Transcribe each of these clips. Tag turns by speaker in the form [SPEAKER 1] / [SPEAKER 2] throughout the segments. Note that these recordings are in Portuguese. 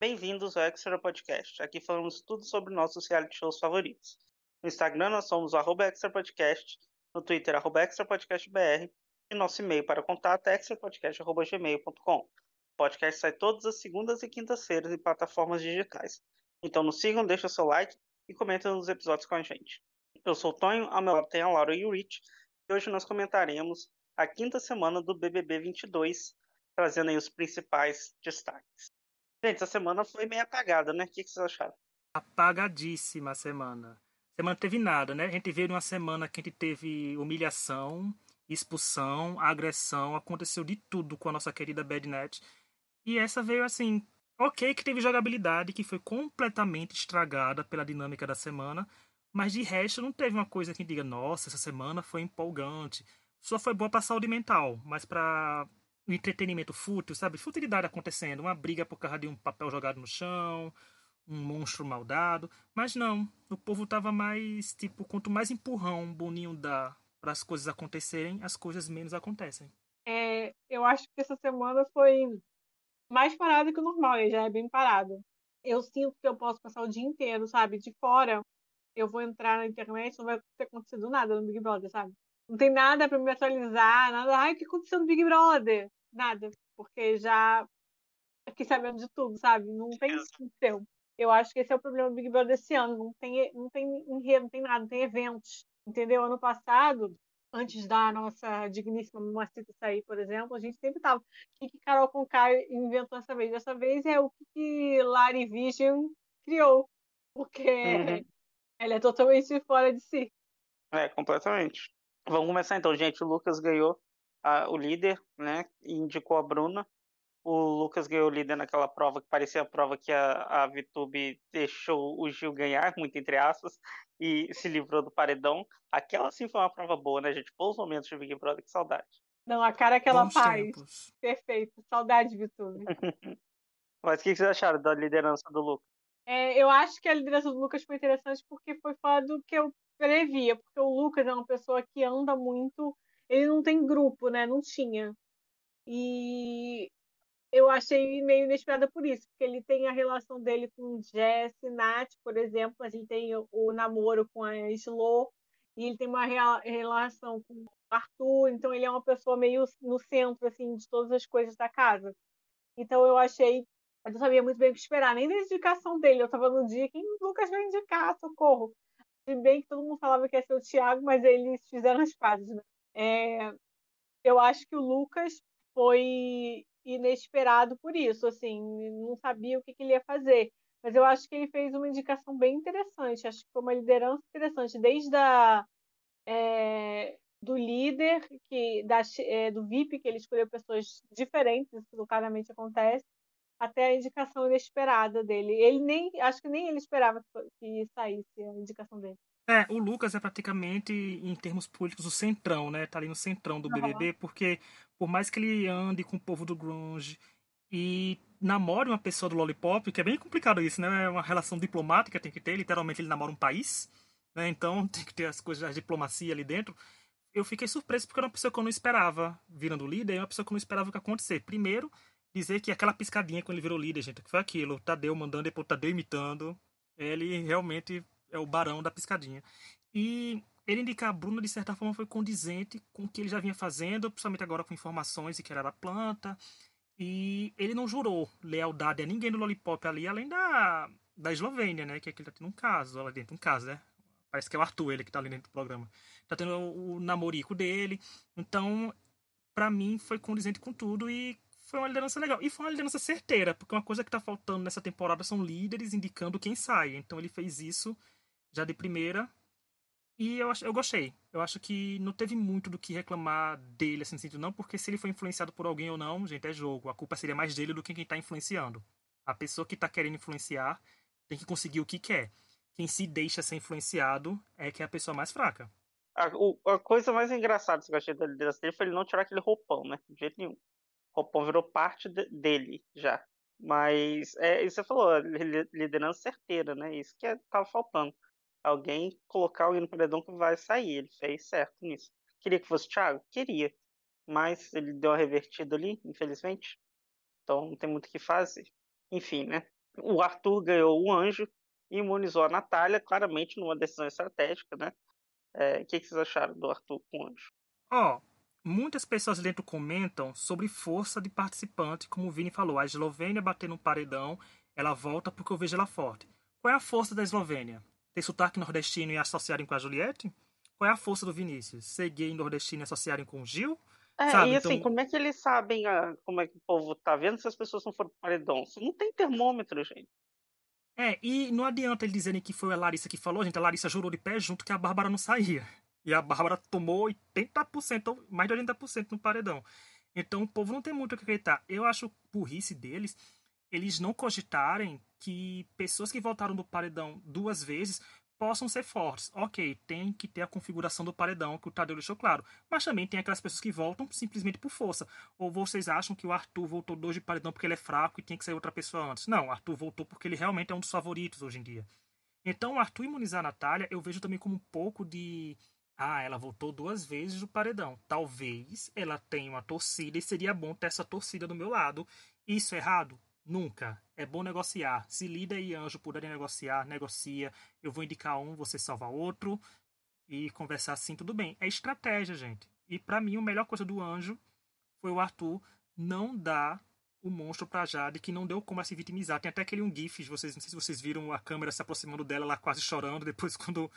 [SPEAKER 1] Bem-vindos ao Extra Podcast. Aqui falamos tudo sobre nossos reality shows favoritos. No Instagram nós somos o arroba Extra Podcast, no Twitter arroba Extra Podcast BR e nosso e-mail para contato é extrapodcast.gmail.com. O podcast sai todas as segundas e quintas-feiras em plataformas digitais. Então nos sigam, deixem seu like e comentem nos episódios com a gente. Eu sou o Tonho, ao meu lado tem a Laura e o Rich, e hoje nós comentaremos a quinta semana do BBB 22, trazendo aí os principais destaques. Gente, essa semana foi meio apagada, né? O que, vocês acharam?
[SPEAKER 2] Apagadíssima a semana. Semana não teve nada, né? A gente veio numa semana que a gente teve humilhação, expulsão, agressão, aconteceu de tudo com a nossa querida Badnet. E essa veio assim, ok que teve jogabilidade que foi completamente estragada pela dinâmica da semana, mas de resto não teve uma coisa que diga, nossa, essa semana foi empolgante. Só foi boa pra saúde mental, mas pra o entretenimento fútil, sabe? Futilidade acontecendo, uma briga por causa de um papel jogado no chão, um monstro maldado. Mas não, o povo tava mais, tipo, quanto mais empurrão Boninho dá para as coisas acontecerem, as coisas menos acontecem.
[SPEAKER 3] É, eu acho que essa semana foi mais parada que o normal, e já é bem parado. Eu sinto que eu posso passar o dia inteiro, sabe? De fora, eu vou entrar na internet, não vai ter acontecido nada no Big Brother, sabe? Não tem nada para me atualizar, nada. Ai, o que aconteceu no Big Brother? Nada. Porque já fiquei sabendo de tudo, sabe? Não tem aconteceu. Eu acho que esse é o problema do Big Brother desse ano. Não tem, não tem enredo, não tem nada, não tem eventos. Entendeu? Ano passado, antes da nossa digníssima Mamacita sair, por exemplo, a gente sempre tava. O que, que Carol Conká inventou essa vez? Dessa vez é o que, que Larry Vision criou. Porque uhum. ela é totalmente fora de si.
[SPEAKER 1] É, completamente. Vamos começar então, gente. O Lucas ganhou a, o líder, né? E indicou a Bruna. O Lucas ganhou o líder naquela prova que parecia a prova que a, a VTube deixou o Gil ganhar, muito entre aspas, e se livrou do paredão. Aquela sim foi uma prova boa, né, gente? Bons momentos de Big Brother, que saudade.
[SPEAKER 3] Não, a cara que ela Bons faz. Tempos. Perfeito. Saudade, VTube.
[SPEAKER 1] Mas o que vocês acharam da liderança do Lucas?
[SPEAKER 3] É, eu acho que a liderança do Lucas foi interessante porque foi fora do que eu previa, porque o Lucas é uma pessoa que anda muito. Ele não tem grupo, né? Não tinha. E eu achei meio inesperada por isso, porque ele tem a relação dele com Jess e Nath, por exemplo, mas ele tem o, namoro com a Slo, e ele tem uma relação com o Arthur, então ele é uma pessoa meio no centro, assim, de todas as coisas da casa. Então eu achei, eu não sabia muito bem o que esperar, nem da indicação dele, eu estava no dia, quem Lucas vai indicar, socorro. Se bem que todo mundo falava que ia ser o Thiago, mas eles fizeram as pazes, né? É, eu acho que o Lucas foi inesperado por isso, assim, não sabia o que, que, ele ia fazer. Mas eu acho que ele fez uma indicação bem interessante, acho que foi uma liderança interessante, desde a, é, do líder, que da, é, do VIP, que ele escolheu pessoas diferentes, isso claramente acontece, até a indicação inesperada dele. Ele nem, acho que nem ele esperava que saísse a indicação dele.
[SPEAKER 2] É, o Lucas é praticamente, em termos políticos, o centrão, né? Tá ali no centrão do BBB, porque por mais que ele ande com o povo do grunge e namore uma pessoa do Lollipop, que é bem complicado isso, né? É uma relação diplomática, tem que ter, literalmente ele namora um país, né? Então tem que ter as coisas da diplomacia ali dentro. Eu fiquei surpreso porque era uma pessoa que eu não esperava virando líder, e uma pessoa que eu não esperava o que acontecer. Primeiro, dizer que aquela piscadinha quando ele virou líder, gente, que foi aquilo, Tadeu mandando, depois Tadeu imitando, ele realmente é o barão da piscadinha. E ele indicar a Bruna, de certa forma, foi condizente com o que ele já vinha fazendo, principalmente agora com informações de que era da planta. E ele não jurou lealdade a ninguém do Lollipop ali, além da, da Eslovênia, né? Que, é ele tá tendo um caso lá dentro. Um caso, né? Parece que é o Arthur, ele que tá ali dentro do programa. Tá tendo o, o namorico dele. Então, para mim, foi condizente com tudo e foi uma liderança legal. E foi uma liderança certeira, porque uma coisa que tá faltando nessa temporada são líderes indicando quem sai. Então ele fez isso já de primeira. E eu, eu gostei. Eu acho que não teve muito do que reclamar dele, assim, sentido não, porque se ele foi influenciado por alguém ou não, gente, é jogo. A culpa seria mais dele do que quem tá influenciando. A pessoa que tá querendo influenciar tem que conseguir o que quer. Quem se deixa ser influenciado é que é a pessoa mais fraca.
[SPEAKER 1] A, o, a coisa mais engraçada que eu achei liderança dele foi ele não tirar aquele roupão, né? De jeito nenhum. O roupão virou parte de, dele já. Mas é isso que você falou, liderança certeira, né? Isso que é, tava faltando. Alguém colocar alguém no paredão que vai sair. Ele fez certo nisso. Queria que fosse o Thiago? Queria. Mas ele deu uma revertida ali, infelizmente. Então não tem muito o que fazer. Enfim, né? o Arthur ganhou o anjo e imunizou a Natália, claramente numa decisão estratégica, né? É, o que, que, vocês acharam do Arthur com o anjo?
[SPEAKER 2] Ó, oh, muitas pessoas dentro comentam sobre força de participante, como o Vini falou, a Eslovênia bater no paredão, ela volta porque eu vejo ela forte. Qual é a força da Eslovênia? Ter sotaque nordestino e associarem com a Juliette? Qual é a força do Vinícius? Ser gay nordestino e associarem com o Gil?
[SPEAKER 1] É, Sabe? e assim, então... como é que eles sabem a, como é que o povo tá vendo se as pessoas não foram paredão? Não tem termômetro, gente.
[SPEAKER 2] É, e não adianta eles dizerem que foi a Larissa que falou, gente. A Larissa jurou de pé junto que a Bárbara não saía. E a Bárbara tomou 80%, mais de 80% no paredão. Então o povo não tem muito o que acreditar. Eu acho burrice deles eles não cogitarem que pessoas que voltaram do paredão duas vezes possam ser fortes. Ok, tem que ter a configuração do paredão que o Tadeu deixou claro. Mas também tem aquelas pessoas que voltam simplesmente por força. Ou vocês acham que o Arthur voltou dois de paredão porque ele é fraco e tem que sair outra pessoa antes? Não, o Arthur voltou porque ele realmente é um dos favoritos hoje em dia. Então, o Arthur imunizar a Natália, eu vejo também como um pouco de. Ah, ela voltou duas vezes do paredão. Talvez ela tenha uma torcida e seria bom ter essa torcida do meu lado. Isso é errado? Nunca. É bom negociar. Se Lida e Anjo puderem negociar, negocia. Eu vou indicar um, você salva outro. E conversar assim, tudo bem. É estratégia, gente. E para mim, a melhor coisa do Anjo foi o Arthur não dar o monstro pra Jade, que não deu como se vitimizar. Tem até aquele um gif, vocês, não sei se vocês viram a câmera se aproximando dela, ela quase chorando. Depois, quando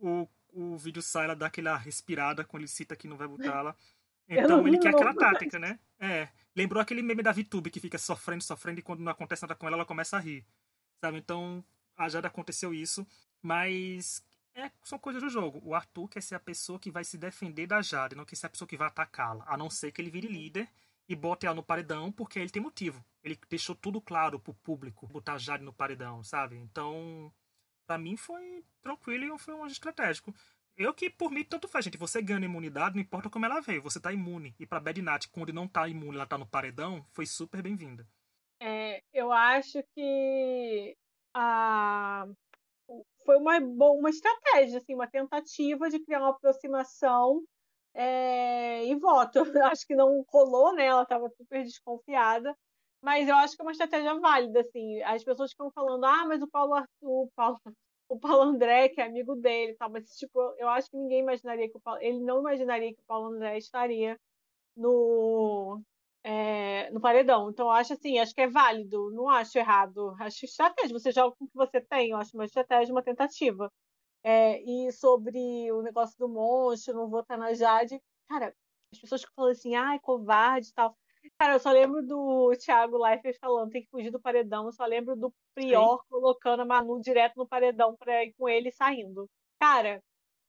[SPEAKER 2] o, o vídeo sai, ela dá aquela respirada quando ele cita que não vai botá-la. Então ele quer aquela tática, né? É. Lembrou aquele meme da VTube que fica sofrendo, sofrendo e quando não acontece nada com ela, ela começa a rir. Sabe? Então, a Jada aconteceu isso, mas é, são coisas do jogo. O Arthur quer ser a pessoa que vai se defender da Jade, não quer ser a pessoa que vai atacá-la. A não ser que ele vire líder e bote ela no paredão, porque ele tem motivo. Ele deixou tudo claro pro público, botar a Jade no paredão, sabe? Então, para mim foi tranquilo e foi um estratégico. Eu que, por mim, tanto faz, gente. Você ganha imunidade, não importa como ela veio. Você tá imune. E pra Bad Nat, quando não tá imune, ela tá no paredão, foi super bem-vinda.
[SPEAKER 3] É, eu acho que a... foi uma, uma estratégia, assim, uma tentativa de criar uma aproximação é... e voto. Acho que não rolou, né? Ela estava super desconfiada. Mas eu acho que é uma estratégia válida, assim. As pessoas ficam falando, ah, mas o Paulo Arthur, Paulo, o Paulo André, que é amigo dele, tal, mas tipo, eu acho que ninguém imaginaria que o Paulo, ele não imaginaria que o Paulo André estaria no é, no paredão. Então acho assim, acho que é válido, não acho errado. Acho estratégia, você joga com o que você tem, eu acho uma estratégia, uma tentativa. É, e sobre o negócio do monstro, não votar na Jade, cara, as pessoas que falam assim, ai, covarde e tal. Cara, eu só lembro do Thiago Leifert falando, tem que fugir do paredão. Eu só lembro do Prior Sim. colocando a Manu direto no paredão pra ir com ele saindo. Cara,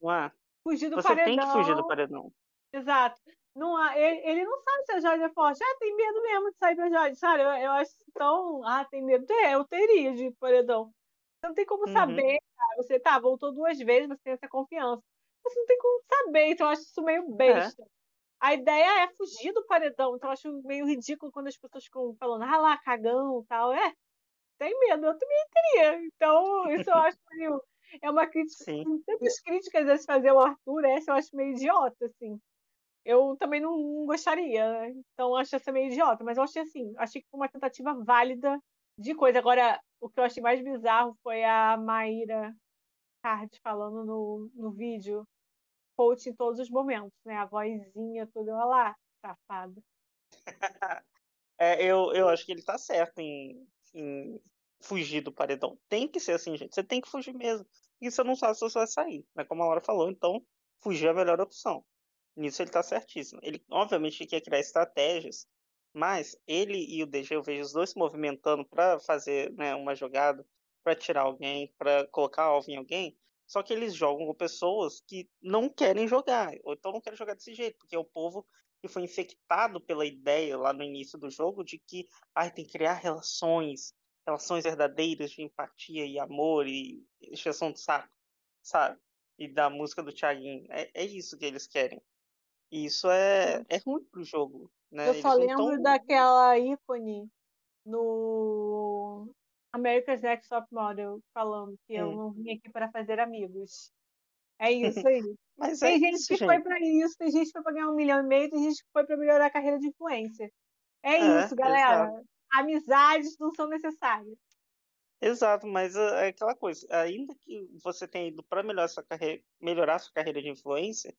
[SPEAKER 1] Ué,
[SPEAKER 3] fugir do
[SPEAKER 1] você
[SPEAKER 3] paredão.
[SPEAKER 1] Você tem que fugir do paredão.
[SPEAKER 3] Exato. Não, ele, ele não sabe se a Jade é forte. Ah, tem medo mesmo de sair pra Jade, sabe? Eu, eu acho tão. Ah, tem medo. É, eu teria de paredão. Você não tem como uhum. saber, cara. Você tá, voltou duas vezes, você tem essa confiança. Você não tem como saber, então eu acho isso meio é. besta. É. A ideia é fugir do paredão, então eu acho meio ridículo quando as pessoas ficam falando, ah lá, cagão e tal. É, tem medo, eu também teria. Então, isso eu acho meio. É uma crítica. Sim. Tantas críticas a se fazer o Arthur, essa eu acho meio idiota, assim. Eu também não, gostaria, então eu acho essa meio idiota, mas eu achei assim, achei que foi uma tentativa válida de coisa. Agora, o que eu achei mais bizarro foi a Maíra Card falando no, no vídeo coach em todos os momentos, né? A vozinha, tudo, olha lá, safada.
[SPEAKER 1] é, eu, eu acho que ele tá certo em, em fugir do paredão. Tem que ser assim, gente. Você tem que fugir mesmo. E você não sabe se você vai sair, né? Como a Laura falou, então fugir é a melhor opção. Nisso ele tá certíssimo. Ele, obviamente, quer criar estratégias, mas ele e o DG, eu vejo os dois se movimentando para fazer né, uma jogada, para tirar alguém, para colocar alvo em alguém. Só que eles jogam com pessoas que não querem jogar, ou então não querem jogar desse jeito, porque é o povo que foi infectado pela ideia lá no início do jogo de que ah, tem que criar relações, relações verdadeiras de empatia e amor e exceção de saco, sabe? E da música do Thiaguinho. É, é isso que eles querem. E isso é, é ruim pro jogo. Né?
[SPEAKER 3] Eu só lembro tão... daquela ícone no America's Next Top Model falando que eu não vim aqui para fazer amigos. É isso aí.
[SPEAKER 1] Mas
[SPEAKER 3] tem
[SPEAKER 1] é
[SPEAKER 3] gente
[SPEAKER 1] isso,
[SPEAKER 3] que
[SPEAKER 1] gente.
[SPEAKER 3] foi para isso, tem gente que foi para ganhar um milhão e meio, tem gente que foi para melhorar a carreira de influência. É, é isso, galera. Exato. Amizades não são necessárias.
[SPEAKER 1] Exato, mas é aquela coisa, ainda que você tenha ido para melhorar sua carreira, melhorar sua carreira de influência,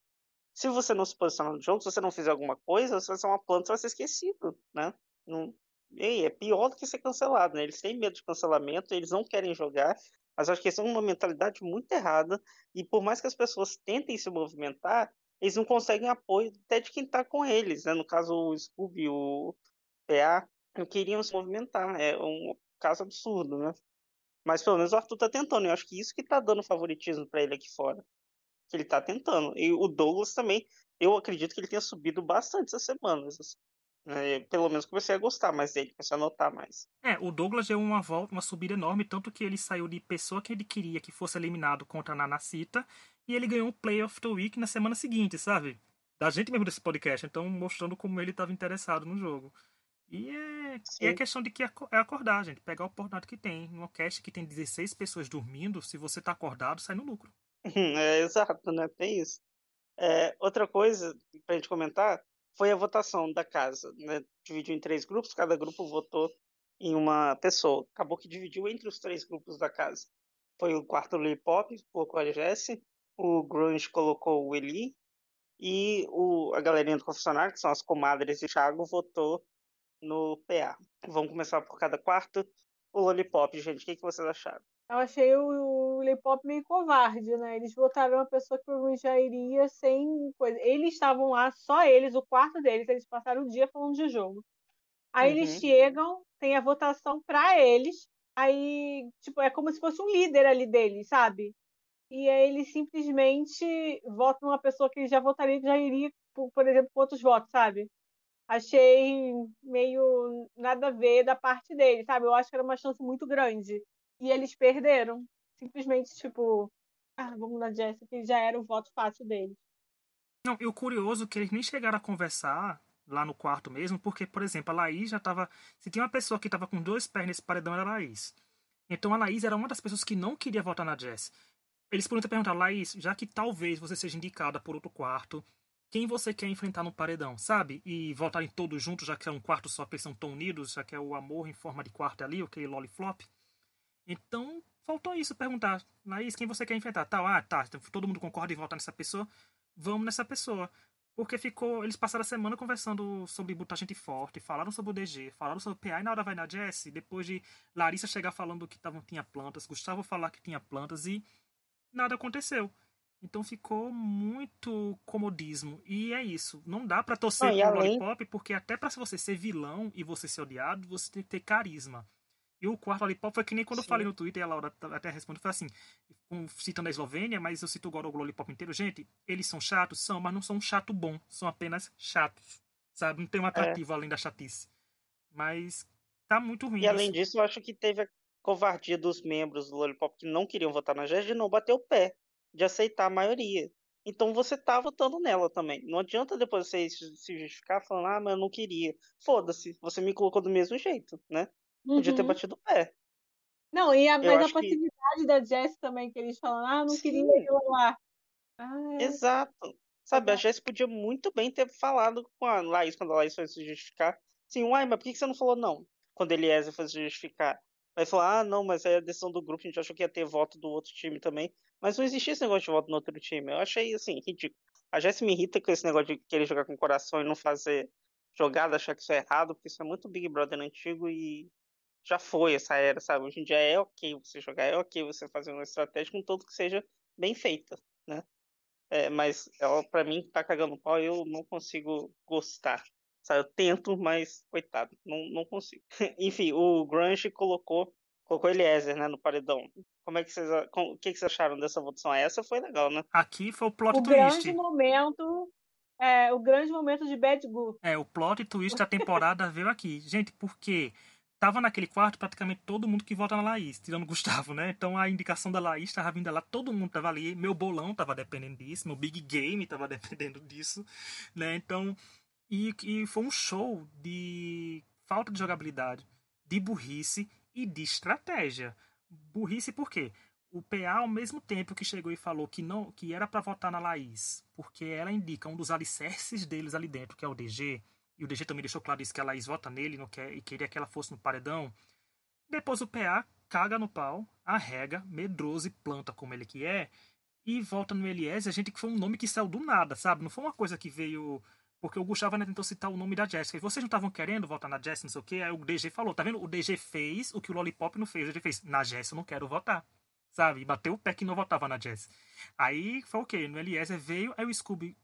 [SPEAKER 1] se você não se posicionar no jogo, se você não fizer alguma coisa, você vai ser uma planta, você vai ser esquecido, né? Não, e é pior do que ser cancelado, né? Eles têm medo de cancelamento, eles não querem jogar, mas acho que eles têm uma mentalidade muito errada, e por mais que as pessoas tentem se movimentar, eles não conseguem apoio até de quem tá com eles, né? No caso, o Scooby, o PA, não queriam se movimentar. É um caso absurdo, né? Mas pelo menos o Arthur tá tentando. Eu acho que isso que tá dando favoritismo para ele aqui fora. Que ele tá tentando. E o Douglas também, eu acredito que ele tenha subido bastante essas semanas. É, pelo menos comecei a gostar mais dele, comecei a notar mais.
[SPEAKER 2] É, o Douglas deu uma volta, uma subida enorme, tanto que ele saiu de pessoa que ele queria que fosse eliminado contra a Nanacita, e ele ganhou o Play of the Week na semana seguinte, sabe? Da gente mesmo desse podcast, então mostrando como ele estava interessado no jogo. E é, e é questão de que é acordar, gente. Pegar o oportunidade que tem. Numa cast que tem 16 pessoas dormindo, se você tá acordado, sai no lucro.
[SPEAKER 1] É, exato, né? Tem isso. É, outra coisa pra gente comentar foi a votação da casa. Né? Dividiu em três grupos, cada grupo votou em uma pessoa. Acabou que dividiu entre os três grupos da casa. Foi o quarto Lily Pop, colocou a Jessie, o Grunge colocou o Eli, e o, a galerinha do confessionário, que são as comadres e Thiago, votou no PA. Vamos começar por cada quarto. O Lollipop, gente, o que, que vocês acharam?
[SPEAKER 3] Eu achei o Lollipop meio covarde, né? Eles votaram uma pessoa que provavelmente já iria sem coisa. Eles estavam lá, só eles, o quarto deles, eles passaram o dia falando de jogo. Aí uhum. eles chegam, tem a votação para eles, aí, tipo, é como se fosse um líder ali deles, sabe? E aí eles simplesmente votam uma pessoa que já votaria, que já iria, por, por exemplo, com outros votos, sabe? achei meio nada a ver da parte dele, sabe? Eu acho que era uma chance muito grande. E eles perderam. Simplesmente, tipo, ah, vamos na Jessica, já era o voto fácil deles.
[SPEAKER 2] Não, e o curioso é que eles nem chegaram a conversar lá no quarto mesmo, porque, por exemplo, a Laís já tava. Se tinha uma pessoa que tava com dois pés nesse paredão, era a Laís. Então a Laís era uma das pessoas que não queria votar na Jess. Eles poderiam ter perguntado, Laís, já que talvez você seja indicada por outro quarto, quem você quer enfrentar no paredão, sabe? E voltarem todos juntos, já que é um quarto só, que eles são tão unidos, já que é o amor em forma de quarto ali, aquele loliflop. Então, faltou isso, perguntar. Laís, quem você quer enfrentar? Tal, ah, tá, então todo mundo concorda em votar nessa pessoa, vamos nessa pessoa. Porque ficou. Eles passaram a semana conversando sobre botar gente forte, falaram sobre o DG, falaram sobre o PA e na hora vai na Jess, depois de Larissa chegar falando que tavam, tinha plantas, Gustavo falar que tinha plantas e nada aconteceu. Então ficou muito comodismo. E é isso. Não dá para torcer ah, pro além... Lollipop, porque até para você ser vilão e você ser odiado, você tem que ter carisma. E o quarto Lollipop foi que nem quando Sim. eu falei no Twitter, e a Laura até respondeu, foi assim, citando a Eslovênia, mas eu cito agora o Lollipop inteiro. Gente, eles são chatos? São, mas não são um chato bom. São apenas chatos. Sabe? Não tem um atrativo é. além da chatice. Mas tá muito ruim.
[SPEAKER 1] E além disso, eu acho que teve a covardia dos membros do Lollipop que não queriam votar na Jess de não bater o pé de aceitar a maioria. Então você tá votando nela também. Não adianta depois você se justificar falando, ah, mas eu não queria. Foda-se, você me colocou do mesmo jeito, né? Uhum. Podia ter uhum. batido o pé.
[SPEAKER 3] Não, e a, mas a passividade que... da Jess também, que eles falam, ah, não Sim. queria ir lá.
[SPEAKER 1] Ah, é. Exato. Sabe, a Jess podia muito bem ter falado com a Laís, quando a Laís foi se justificar. Sim, uai, mas por que você não falou não? Quando Eliezer foi se justificar. Vai falar, ah, não, mas é a decisão do grupo, a gente achou que ia ter voto do outro time também. Mas não existia esse negócio de voto no outro time. Eu achei, assim, ridículo. A Jess me irrita com esse negócio de querer jogar com o coração e não fazer jogada, achar que isso é errado, porque isso é muito Big Brother antigo e já foi essa era, sabe? Hoje em dia é ok você jogar, é ok você fazer uma estratégia com tudo que seja bem feita, né? É, mas ela, pra mim, tá cagando pau eu não consigo gostar. Sabe? Eu tento, mas coitado, não, não consigo. Enfim, o Grunge colocou colocou Eliezer, né, no paredão. Como é que vocês, o que, vocês acharam dessa votação? Essa foi legal, né?
[SPEAKER 2] Aqui foi o plot
[SPEAKER 3] o
[SPEAKER 2] twist.
[SPEAKER 3] Grande momento, é, o grande momento de Bad Goo.
[SPEAKER 2] É, o plot twist da temporada veio aqui. Gente, porque tava naquele quarto praticamente todo mundo que vota na Laís, tirando o Gustavo, né? Então a indicação da Laís tava vindo lá, todo mundo tava ali, meu bolão tava dependendo disso, meu big game tava dependendo disso, né? Então, e, e foi um show de falta de jogabilidade, de burrice e de estratégia. Burrice por quê? O PA, ao mesmo tempo que chegou e falou que não que era para votar na Laís, porque ela indica um dos alicerces deles ali dentro, que é o DG, e o DG também deixou claro isso, que a Laís vota nele não quer, e queria que ela fosse no paredão. Depois o PA caga no pau, arrega, medroso e planta como ele que é, e volta no Eliezer, a gente que foi um nome que saiu do nada, sabe? Não foi uma coisa que veio. Porque o Gustavo né, tentou citar o nome da Jessica. E vocês não estavam querendo votar na Jess, não sei o quê. Aí o DG falou, tá vendo? O DG fez o que o Lollipop não fez. O DG fez, na Jess eu não quero votar. Sabe? E bateu o pé que não votava na Jess. Aí foi o quê? No Eliezer veio, aí o Scooby.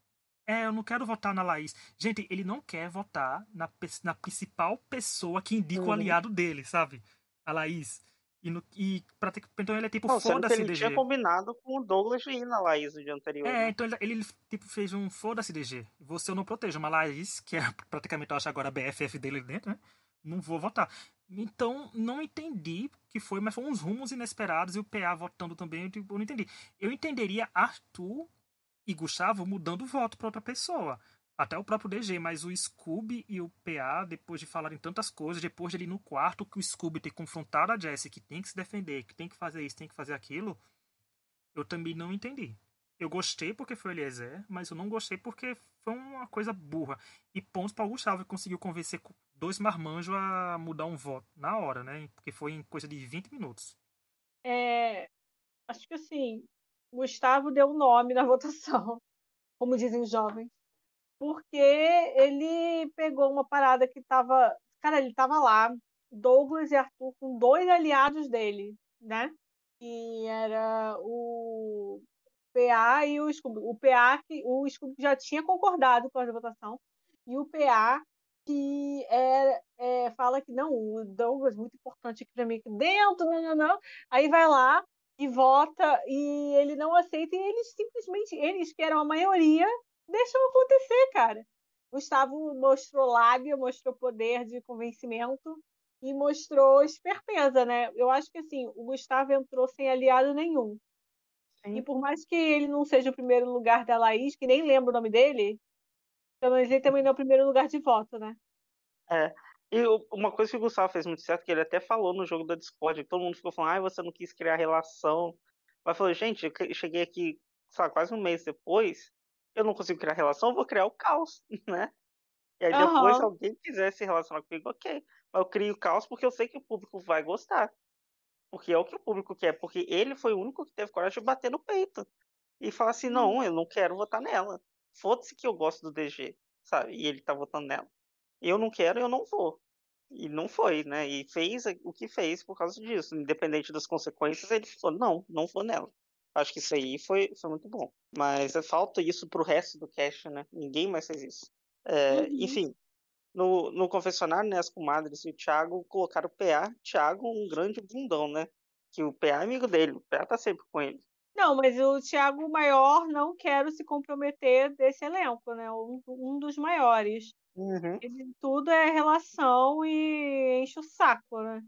[SPEAKER 2] É, eu não quero votar na Laís. Gente, ele não quer votar na, na principal pessoa que indica uhum. o aliado dele, sabe? A Laís. E, no, e pra ter, então ele é tipo foda-se DG.
[SPEAKER 1] Ele tinha combinado com o Douglas ir na Laís no dia anterior.
[SPEAKER 2] É,
[SPEAKER 1] né?
[SPEAKER 2] então ele, ele, tipo fez um foda-se DG. Você eu não protejo, uma Laís, que é praticamente eu acho agora a BFF dele dentro, né? Não vou votar. Então, não entendi que foi, mas foram uns rumos inesperados e o PA votando também, eu, tipo, eu não entendi. Eu entenderia Arthur e Gustavo mudando o voto para outra pessoa até o próprio DG, mas o Scooby e o PA, depois de falarem tantas coisas, depois de ele no quarto, que o Scooby ter confrontado a Jessie, que tem que se defender, que tem que fazer isso, tem que fazer aquilo, eu também não entendi. Eu gostei porque foi o Eliezer, mas eu não gostei porque foi uma coisa burra. E pontos para o Gustavo, que conseguiu convencer dois marmanjos a mudar um voto na hora, né? Porque foi em coisa de 20 minutos.
[SPEAKER 3] É, acho que assim, Gustavo deu nome na votação, como dizem os jovens porque ele pegou uma parada que tava. Cara, ele tava lá, Douglas e Arthur, com dois aliados dele, né? E era o PA e o Scooby. O PA que o Scooby já tinha concordado com a votação, e o PA que é, é, fala que não, o Douglas é muito importante aqui para mim dentro, não, não, não. Aí vai lá e vota e ele não aceita e eles simplesmente, eles que eram a maioria, deixam acontecer, cara. Gustavo mostrou lábia, mostrou poder de convencimento e mostrou esperteza, né? Eu acho que assim, o Gustavo entrou sem aliado nenhum. Sim. E por mais que ele não seja o primeiro lugar da Laís, que nem lembro o nome dele, pelo menos ele também não é o primeiro lugar de voto, né?
[SPEAKER 1] É. E uma coisa que o Gustavo fez muito certo, que ele até falou no jogo da Discord, que todo mundo ficou falando, ah, você não quis criar relação. Mas falou, gente, eu cheguei aqui, sabe, quase um mês depois, eu não consigo criar relação, eu vou criar o caos, né? E aí depois, uhum. se alguém quiser se relacionar comigo, ok. Mas eu crio o caos porque eu sei que o público vai gostar. Porque é o que o público quer. Porque ele foi o único que teve coragem de bater no peito. E falar assim, não, uhum. eu não quero votar nela. Foda-se que eu gosto do DG, sabe? E ele tá votando nela. Eu não quero, eu não vou. E não foi, né? E fez o que fez por causa disso. Independente das consequências, ele falou, não, não vou nela. Acho que isso aí foi, foi muito bom. Mas falta isso pro resto do cast, né? Ninguém mais fez isso. É, uhum. Enfim, no, no confessionário, né, as comadres e o Thiago colocaram o PA, Thiago, um grande bundão, né? Que o PA é amigo dele, o PA tá sempre com ele.
[SPEAKER 3] Não, mas o Thiago Maior não quero se comprometer desse elenco, né? Um, um dos maiores.
[SPEAKER 1] Uhum.
[SPEAKER 3] Tudo é relação e enche o saco, né?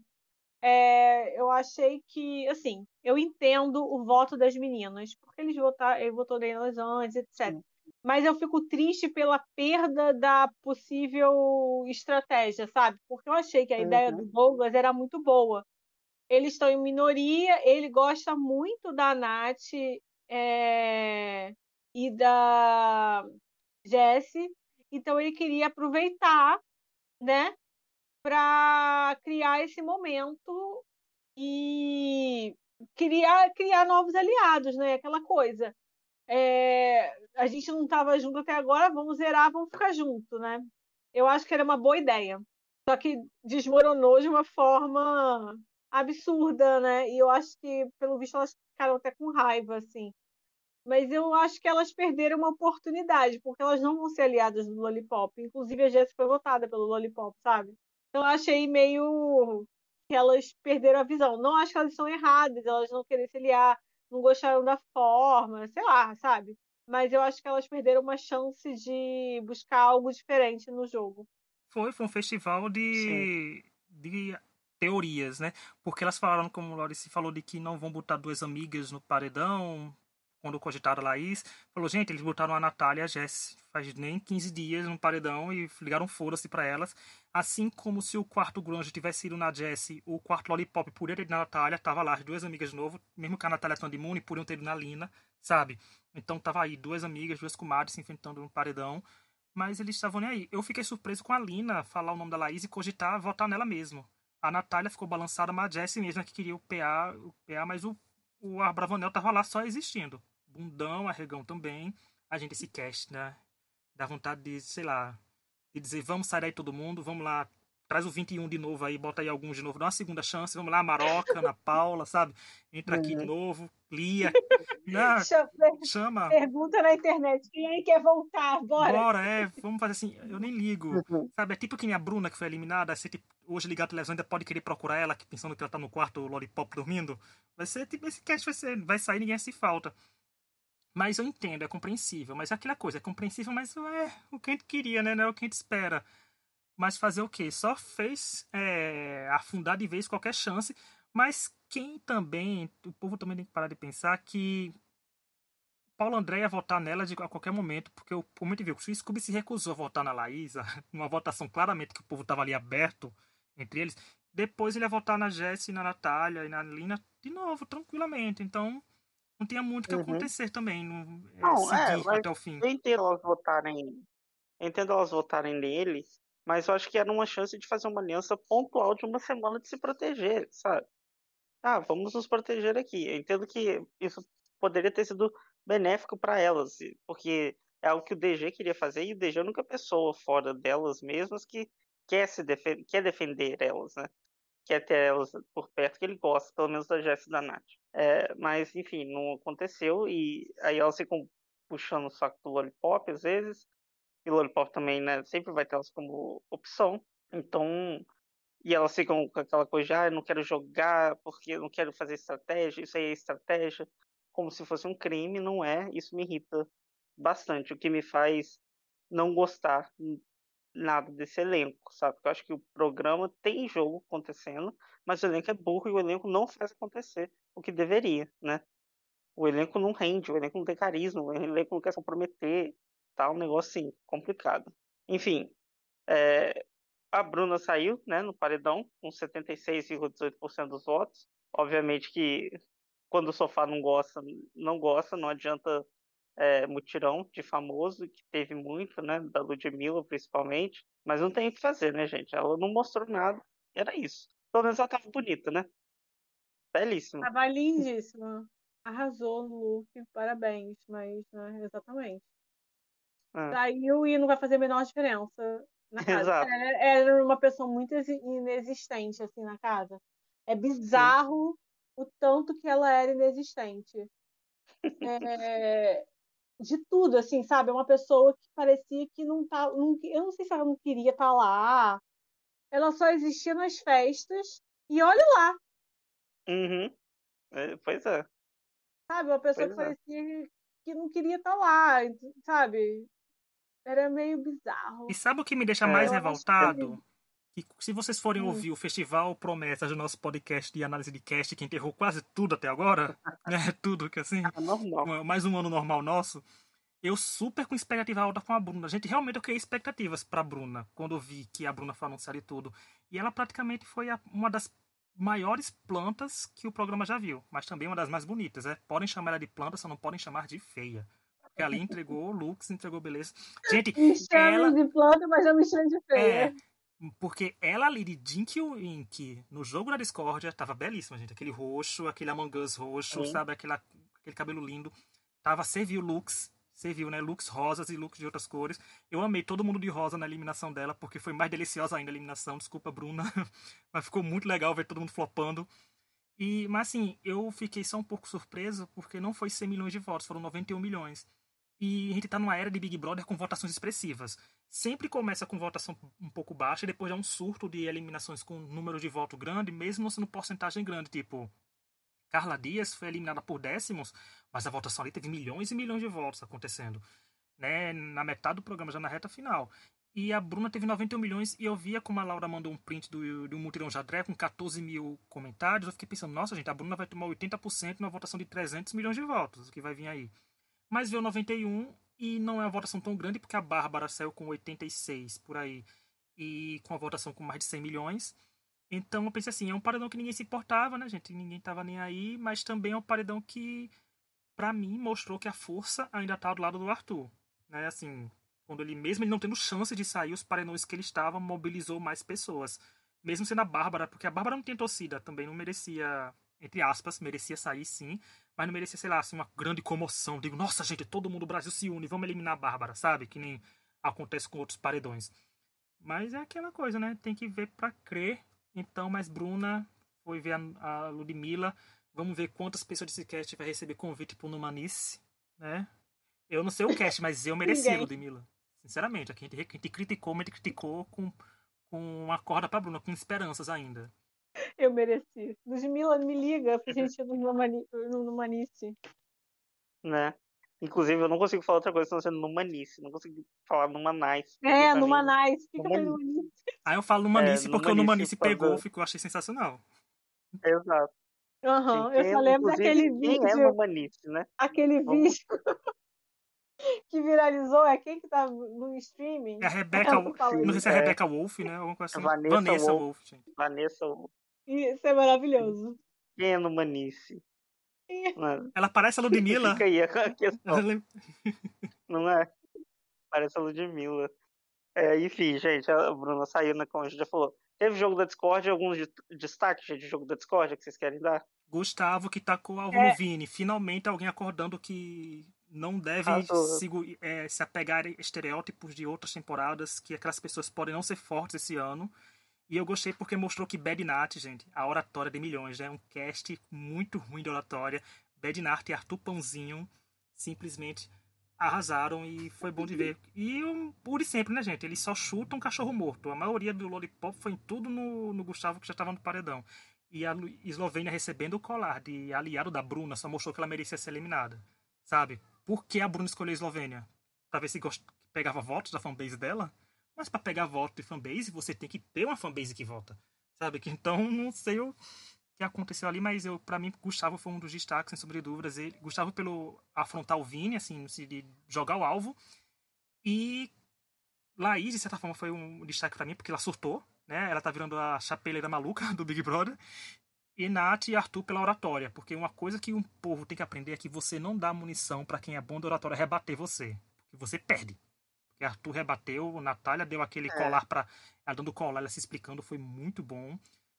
[SPEAKER 3] É, eu achei que, assim, eu entendo o voto das meninas, porque eles votaram, ele votou nelas antes, etc. Sim. Mas eu fico triste pela perda da possível estratégia, sabe? Porque eu achei que a uhum. ideia do Douglas era muito boa. Eles estão em minoria, ele gosta muito da Nath é, e da Jessie, então ele queria aproveitar, né? para criar esse momento e criar, criar novos aliados, né? Aquela coisa. É, a gente não estava junto até agora, vamos zerar, vamos ficar junto, né? Eu acho que era uma boa ideia. Só que desmoronou de uma forma absurda, né? E eu acho que, pelo visto, elas ficaram até com raiva, assim. Mas eu acho que elas perderam uma oportunidade, porque elas não vão ser aliadas do Lollipop. Inclusive, a Jéssica foi votada pelo Lollipop, sabe? Então, eu achei meio que elas perderam a visão. Não acho que elas são erradas, elas não querem se aliar, não gostaram da forma, sei lá, sabe? Mas eu acho que elas perderam uma chance de buscar algo diferente no jogo.
[SPEAKER 2] Foi, foi um festival de, de teorias, né? Porque elas falaram, como o Laurice falou, de que não vão botar duas amigas no paredão, quando cogitaram a Laís, falou, gente, eles botaram a Natália e a Jess faz nem 15 dias no paredão e ligaram foda-se pra elas. Assim como se o quarto grunge tivesse ido na Jessie, o quarto lollipop ter ido na Natália, tava lá as duas amigas de novo, mesmo que a Natália estando imune, podiam ter ido na Lina, sabe? Então tava aí duas amigas, duas comadres se enfrentando no paredão, mas eles estavam nem aí. Eu fiquei surpreso com a Lina falar o nome da Laís e cogitar votar nela mesmo. a Natália ficou balançada, mas a Jessie mesma que queria o PA, o PA mas o, o Abravanel tava lá só existindo. Bundão, arregão também. A gente, esse cast, né? Dá vontade de, sei lá, de dizer, vamos sair aí todo mundo, vamos lá, traz o 21 de novo aí, bota aí alguns de novo, dá uma segunda chance, vamos lá, Maroca, Ana Paula, sabe? Entra aqui de novo, Lia. Não, chama.
[SPEAKER 3] Pergunta na internet, quem aí quer voltar? Bora.
[SPEAKER 2] Bora, é, vamos fazer assim, eu nem ligo. Uhum. Sabe, é tipo que nem a Bruna que foi eliminada, você tipo, hoje ligar a televisão ainda pode querer procurar ela, pensando que ela tá no quarto Lollipop dormindo. Vai ser tipo, esse cast vai, ser, vai sair, ninguém se falta. Mas eu entendo, é compreensível. Mas é aquela coisa, é compreensível, mas é o que a gente queria, né? Não é o que a gente espera. Mas fazer o quê? Só fez é, afundar de vez qualquer chance. Mas quem também, o povo também tem que parar de pensar que Paulo André ia votar nela de, a qualquer momento, porque o momento viu que o Scooby se recusou a votar na Laísa, numa votação claramente que o povo estava ali aberto entre eles. Depois ele ia votar na Jessie, na Natália e na Lina de novo, tranquilamente. Então, não tinha muito que uhum. acontecer também. No, é, não, é, até o fim.
[SPEAKER 1] Eu entendo elas votarem. Entendo elas votarem nele, mas eu acho que era uma chance de fazer uma aliança pontual de uma semana de se proteger, sabe? Ah, vamos nos proteger aqui. Eu entendo que isso poderia ter sido benéfico para elas, porque é algo que o DG queria fazer e o DG é a única pessoa fora delas mesmas que quer se defen quer defender elas, né? Quer ter elas por perto, que ele gosta, pelo menos da Jess e da Nath. É, mas, enfim, não aconteceu e aí elas ficam puxando o saco do Lollipop às vezes, e o Lollipop também, né, sempre vai ter elas como opção. Então, e elas ficam com aquela coisa ah, eu não quero jogar porque eu não quero fazer estratégia, isso aí é estratégia, como se fosse um crime, não é, isso me irrita bastante, o que me faz não gostar nada desse elenco, sabe? Porque eu acho que o programa tem jogo acontecendo, mas o elenco é burro e o elenco não faz acontecer o que deveria, né? O elenco não rende, o elenco não tem carisma, o elenco não quer se comprometer, tá um negócio assim, complicado. Enfim, é, a Bruna saiu, né, no paredão, com 76,18% dos votos. Obviamente que quando o sofá não gosta, não gosta, não adianta é, mutirão de famoso, que teve muito, né, da Ludmilla principalmente, mas não tem o que fazer, né, gente? Ela não mostrou nada, era isso. Pelo menos ela tava bonita, né? Belíssima.
[SPEAKER 3] Tava lindíssima. Arrasou no look, parabéns, mas, né, exatamente. É. Saiu e não vai fazer a menor diferença na casa. Exato. Era, era uma pessoa muito inexistente, assim, na casa. É bizarro Sim. o tanto que ela era inexistente. É, de tudo, assim, sabe? É uma pessoa que parecia que não tá. Não, eu não sei se ela não queria estar tá lá. Ela só existia nas festas. E olha lá.
[SPEAKER 1] Uhum. É, pois é.
[SPEAKER 3] Sabe? Uma pessoa pois que é. parecia que não queria estar tá lá, sabe? Era meio bizarro.
[SPEAKER 2] E sabe o que me deixa é, mais revoltado? Que se vocês forem hum. ouvir o Festival Promessas do nosso podcast de análise de cast, que enterrou quase tudo até agora, né? Tudo que assim.
[SPEAKER 1] Ah,
[SPEAKER 2] mais um ano normal nosso. Eu super com expectativa alta com a Bruna. Gente, realmente eu criei expectativas pra Bruna quando eu vi que a Bruna foi anunciar e tudo. E ela praticamente foi a, uma das maiores plantas que o programa já viu, mas também uma das mais bonitas. É? Podem chamar ela de planta, só não podem chamar de feia. Porque ali entregou looks, entregou beleza. Gente,
[SPEAKER 3] me ela... de planta, mas eu me chamo de feia.
[SPEAKER 2] É, porque ela ali de Dinky Wink no jogo da Discordia tava belíssima, gente. Aquele roxo, aquele Among Us roxo, sabe? Aquela, aquele cabelo lindo. Tava, serviu looks, serviu, né? Looks rosas e looks de outras cores. Eu amei todo mundo de rosa na eliminação dela, porque foi mais deliciosa ainda a eliminação. Desculpa, Bruna. mas ficou muito legal ver todo mundo flopando. E, mas assim, eu fiquei só um pouco surpreso, porque não foi 100 milhões de votos, foram 91 milhões. E a gente tá numa era de Big Brother com votações expressivas. Sempre começa com votação um pouco baixa e depois é um surto de eliminações com número de voto grande, mesmo não sendo porcentagem grande. Tipo, Carla Dias foi eliminada por décimos, mas a votação ali teve milhões e milhões de votos acontecendo. Né, na metade do programa, já na reta final. E a Bruna teve 91 milhões e eu via como a Laura mandou um print do, do Mutirão Jadré com 14 mil comentários. Eu fiquei pensando, nossa gente, a Bruna vai tomar 80% na votação de 300 milhões de votos, o que vai vir aí mas veio 91 e não é uma votação tão grande porque a Bárbara saiu com 86 por aí e com a votação com mais de 100 milhões. Então eu pensei assim, é um paredão que ninguém se importava, né, gente? Ninguém tava nem aí, mas também é um paredão que para mim mostrou que a força ainda tá do lado do Arthur, né? Assim, quando ele mesmo ele não tendo chance de sair, os paredões que ele estava mobilizou mais pessoas. mesmo sendo a Bárbara, porque a Bárbara não tem torcida, também não merecia, entre aspas, merecia sair sim, mas não merecia, sei lá, assim, uma grande comoção. Digo, nossa, gente, todo mundo do Brasil se une, vamos eliminar a Bárbara, sabe? Que nem acontece com outros paredões. Mas é aquela coisa, né? Tem que ver pra crer. Então, mas Bruna foi ver a, a Ludmilla. Vamos ver quantas pessoas desse cast vai receber convite pro Numanice, né? Eu não sei o cast, mas eu merecia, Ludmilla. Sinceramente, a gente, a gente criticou, mas a gente criticou com, com uma corda pra Bruna, com esperanças ainda.
[SPEAKER 3] Eu mereci. Ludmilla, me liga pra gente ir no Numanice.
[SPEAKER 1] Né? Inclusive, eu não consigo falar outra coisa senão sendo Numanice. Não consigo falar Numanice.
[SPEAKER 3] É, Numanice. Fica
[SPEAKER 2] Numanice. Aí eu falo Numanice é, porque o Numanice pegou, ficou, achei sensacional.
[SPEAKER 1] Exato.
[SPEAKER 3] Aham, uhum, eu só lembro daquele vídeo.
[SPEAKER 1] Quem é Numanice, né?
[SPEAKER 3] Aquele vídeo que viralizou, é quem que tá no streaming?
[SPEAKER 2] É a Rebecca, não sei se é a Rebecca Wolf, né? Alguma coisa assim.
[SPEAKER 1] Vanessa, Vanessa Wolf. Wolf gente. Vanessa Wolf.
[SPEAKER 3] Isso é maravilhoso.
[SPEAKER 1] Quem é Numanice?
[SPEAKER 2] Ela parece a Ludmilla.
[SPEAKER 1] Fica aí a questão. Não é? Parece a Ludmilla. É, enfim, gente, a Bruna saiu, né, como a gente já falou. Teve jogo da Discord, alguns destaques de jogo da Discord que vocês querem dar?
[SPEAKER 2] Gustavo que tacou alvo é. no Vini. Finalmente alguém acordando que não deve se, é, se apegar a estereótipos de outras temporadas, que aquelas pessoas podem não ser fortes esse ano. E eu gostei porque mostrou que Bad Nat, gente, a oratória de milhões, né? um cast muito ruim de oratória. Bad Nat e Arthur Pãozinho simplesmente arrasaram e foi bom de ver. E Uri sempre, né, gente? Ele só chuta um cachorro morto. A maioria do Lollipop foi em tudo no, no Gustavo que já estava no paredão. E a Eslovênia recebendo o colar de aliado da Bruna só mostrou que ela merecia ser eliminada. Sabe? Por que a Bruna escolheu a Eslovênia? Pra ver se gost... pegava votos da fanbase dela? Mas para pegar voto de fanbase, você tem que ter uma fanbase que vota. Sabe? Que então não sei o que aconteceu ali, mas eu para mim Gustavo foi um dos destaques, sem sombra de dúvidas. Ele, Gustavo pelo afrontar o Vini, assim, de jogar o alvo. E Laís, de certa forma, foi um destaque para mim, porque ela surtou, né? Ela tá virando a chapeleira maluca do Big Brother. E Nath e Arthur pela oratória, porque uma coisa que um povo tem que aprender é que você não dá munição para quem é bom da oratória rebater você, porque você perde que Arthur rebateu, Natália deu aquele é. colar para ela dando colar, ela se explicando, foi muito bom.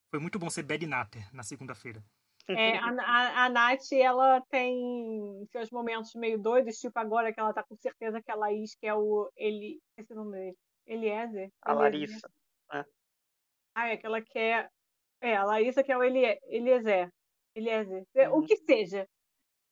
[SPEAKER 2] Foi muito bom ser Bad Natter na segunda-feira.
[SPEAKER 3] É, a, a, a Nath, ela tem seus momentos meio doidos, tipo agora que ela tá com certeza que a Laís, que é o. Ele, esse nome dele? Eliezer?
[SPEAKER 1] A Larissa. É.
[SPEAKER 3] Ah, é que ela quer. É, a Larissa que é o Elie, Eliezer. Eliezer. Uhum. O que seja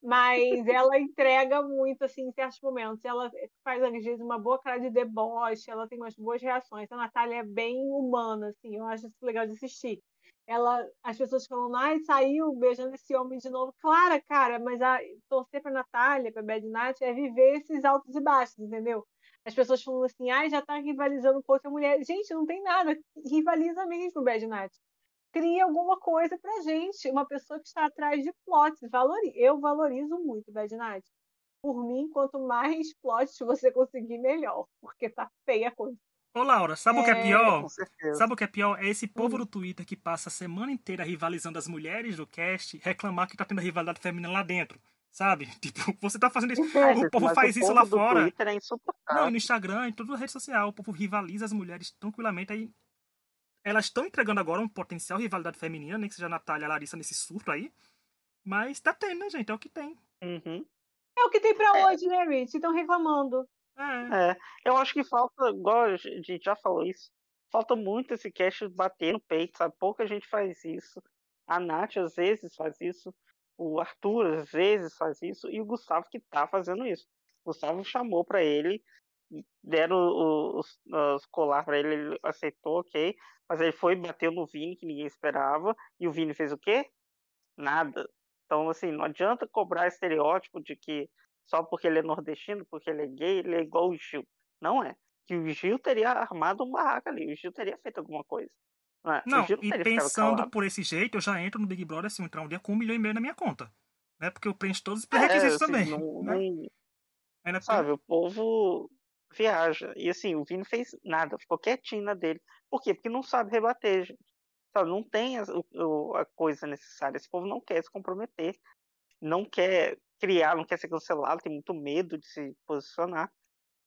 [SPEAKER 3] mas ela entrega muito assim em certos momentos. Ela faz às vezes uma boa cara de deboche, ela tem umas boas reações. A Natália é bem humana, assim, eu acho isso legal de assistir. Ela, as pessoas falam, ai, saiu beijando esse homem de novo. Claro, cara, mas a, torcer pra Natália, pra Bad Night, é viver esses altos e baixos, entendeu? As pessoas falam assim, ai, já tá rivalizando com outra mulher. Gente, não tem nada, rivaliza mesmo, Bad Night cria alguma coisa pra gente. Uma pessoa que está atrás de plots. Valori eu valorizo muito Bad Night. Por mim, quanto mais plots você conseguir, melhor. Porque tá feia a coisa.
[SPEAKER 2] Ô Laura, sabe é... o que é, é pior? Sabe o que é pior? É esse povo hum. do Twitter que passa a semana inteira rivalizando as mulheres do cast reclamar que tá tendo rivalidade feminina lá dentro. Sabe? Tipo, você tá fazendo isso. É, o povo faz o isso lá fora.
[SPEAKER 1] Twitter é insuportável.
[SPEAKER 2] Não, no Instagram, em toda rede social, o povo rivaliza as mulheres tranquilamente. Aí elas estão entregando agora um potencial rivalidade feminina, nem que seja a Natália e a Larissa nesse surto aí. Mas tá tendo, né, gente? É o que tem.
[SPEAKER 1] Uhum.
[SPEAKER 3] É o que tem pra é. hoje, né, Rich? Estão reclamando.
[SPEAKER 1] É. é. Eu acho que falta, igual a gente já falou isso, falta muito esse cast bater no peito, sabe? Pouca gente faz isso. A Nath às vezes faz isso. O Arthur às vezes faz isso. E o Gustavo que tá fazendo isso. O Gustavo chamou para ele deram os, os colar para ele, ele aceitou, ok. Mas ele foi bateu no Vini, que ninguém esperava. E o Vini fez o quê? Nada. Então, assim, não adianta cobrar estereótipo de que só porque ele é nordestino, porque ele é gay, ele é igual o Gil. Não é. Que o Gil teria armado um barraco ali, o Gil teria feito alguma coisa.
[SPEAKER 2] Não, é? não, e pensando por esse jeito, eu já entro no Big Brother assim, entrar um dia com um milhão e meio na minha conta. Né? Porque eu preencho todos os pré-requisitos é, assim, também. Não, né?
[SPEAKER 1] não... Sabe, o povo viaja. E assim, o Vini fez nada, ficou quietinho na dele. Por quê? Porque não sabe rebater, gente. Sabe, não tem a, a coisa necessária. Esse povo não quer se comprometer, não quer criar, não quer ser cancelado, tem muito medo de se posicionar.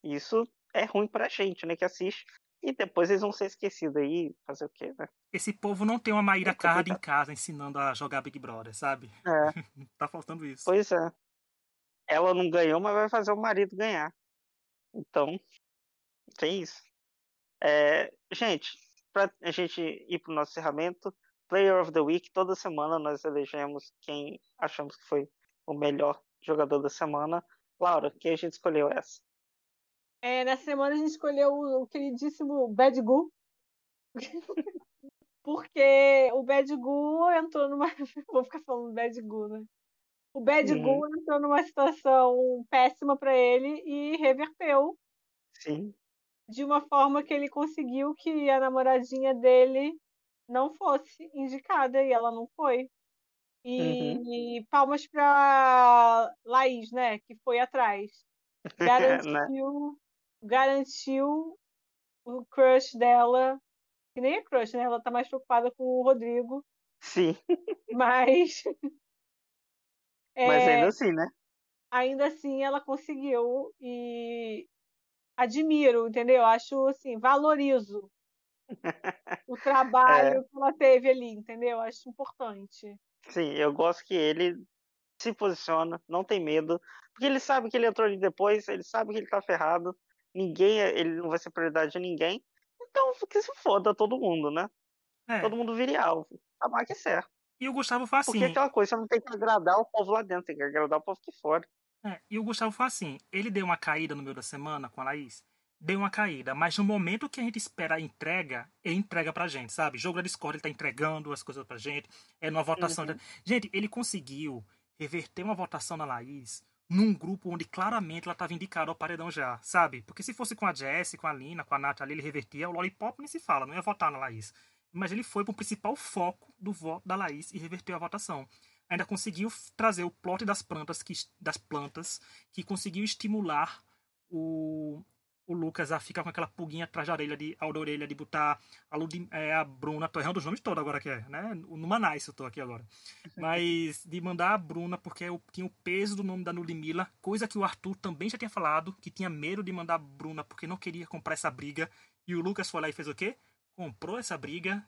[SPEAKER 1] E isso é ruim pra gente, né, que assiste. E depois eles vão ser esquecidos aí, fazer o quê, né?
[SPEAKER 2] Esse povo não tem uma Maíra Card em casa ensinando a jogar Big Brother, sabe?
[SPEAKER 1] É.
[SPEAKER 2] tá faltando isso.
[SPEAKER 1] Pois é. Ela não ganhou, mas vai fazer o marido ganhar. Então, tem isso. É, gente, pra a gente ir pro nosso encerramento, Player of the Week, toda semana nós elegemos quem achamos que foi o melhor jogador da semana. Laura, quem a gente escolheu essa?
[SPEAKER 3] É, nessa semana a gente escolheu o, o queridíssimo Bad Gu. Porque o Bad Gu entrou numa. Vou ficar falando Bad Gu, né? O Bad
[SPEAKER 1] Uhum.
[SPEAKER 3] Entrou numa situação péssima para ele e reverteu
[SPEAKER 1] Sim.
[SPEAKER 3] de uma forma que ele conseguiu que a namoradinha dele não fosse indicada e ela não foi. E palmas para Laís, né, que foi atrás. Garantiu, garantiu o crush dela, que nem é crush, né? Ela tá mais preocupada com o Rodrigo,
[SPEAKER 1] Sim.
[SPEAKER 3] mas é,
[SPEAKER 1] Mas ainda assim, né?
[SPEAKER 3] ainda assim ela conseguiu e admiro, entendeu? Acho assim, valorizo o trabalho que ela teve ali, entendeu? Acho importante.
[SPEAKER 1] Sim, eu gosto que ele se posiciona, não tem medo, porque ele sabe que ele entrou ali depois, ele sabe que ele tá ferrado, ninguém, ele não vai ser prioridade de ninguém, então que se foda todo mundo, né?
[SPEAKER 2] É.
[SPEAKER 1] Todo mundo vire alvo. A marca é certa.
[SPEAKER 2] E o Gustavo foi
[SPEAKER 1] Porque
[SPEAKER 2] assim.
[SPEAKER 1] aquela coisa, você não tem que agradar o povo lá dentro, tem que agradar o povo aqui fora.
[SPEAKER 2] É, e o Gustavo foi assim. Ele deu uma caída no meio da semana com a Laís. Deu uma caída, mas no momento que a gente espera a entrega, ele entrega pra gente, sabe? Jogo da Discord, ele tá entregando as coisas pra gente. É numa votação.
[SPEAKER 1] Uhum.
[SPEAKER 2] Gente, ele conseguiu reverter uma votação da Laís num grupo onde claramente ela tava indicada ao paredão já, sabe? Porque se fosse com a Jess, com a Lina, com a Nath ali, ele revertia, o Lollipop nem se fala, não ia votar na Laís. Mas ele foi pro principal foco do voto da Laís e reverteu a votação. Ainda conseguiu trazer o plot das plantas que, das plantas que conseguiu estimular o, o Lucas a ficar com aquela pulguinha atrás da orelha de, da orelha de botar a, Ludi, é, a Bruna, tô errando os nomes todos agora que é, né? No Manais eu tô aqui agora. Mas de mandar a Bruna, porque eu tinha o peso do nome da Ludmilla, coisa que o Arthur também já tinha falado, que tinha medo de mandar a Bruna porque não queria comprar essa briga. E o Lucas foi lá e fez o quê? Comprou essa briga.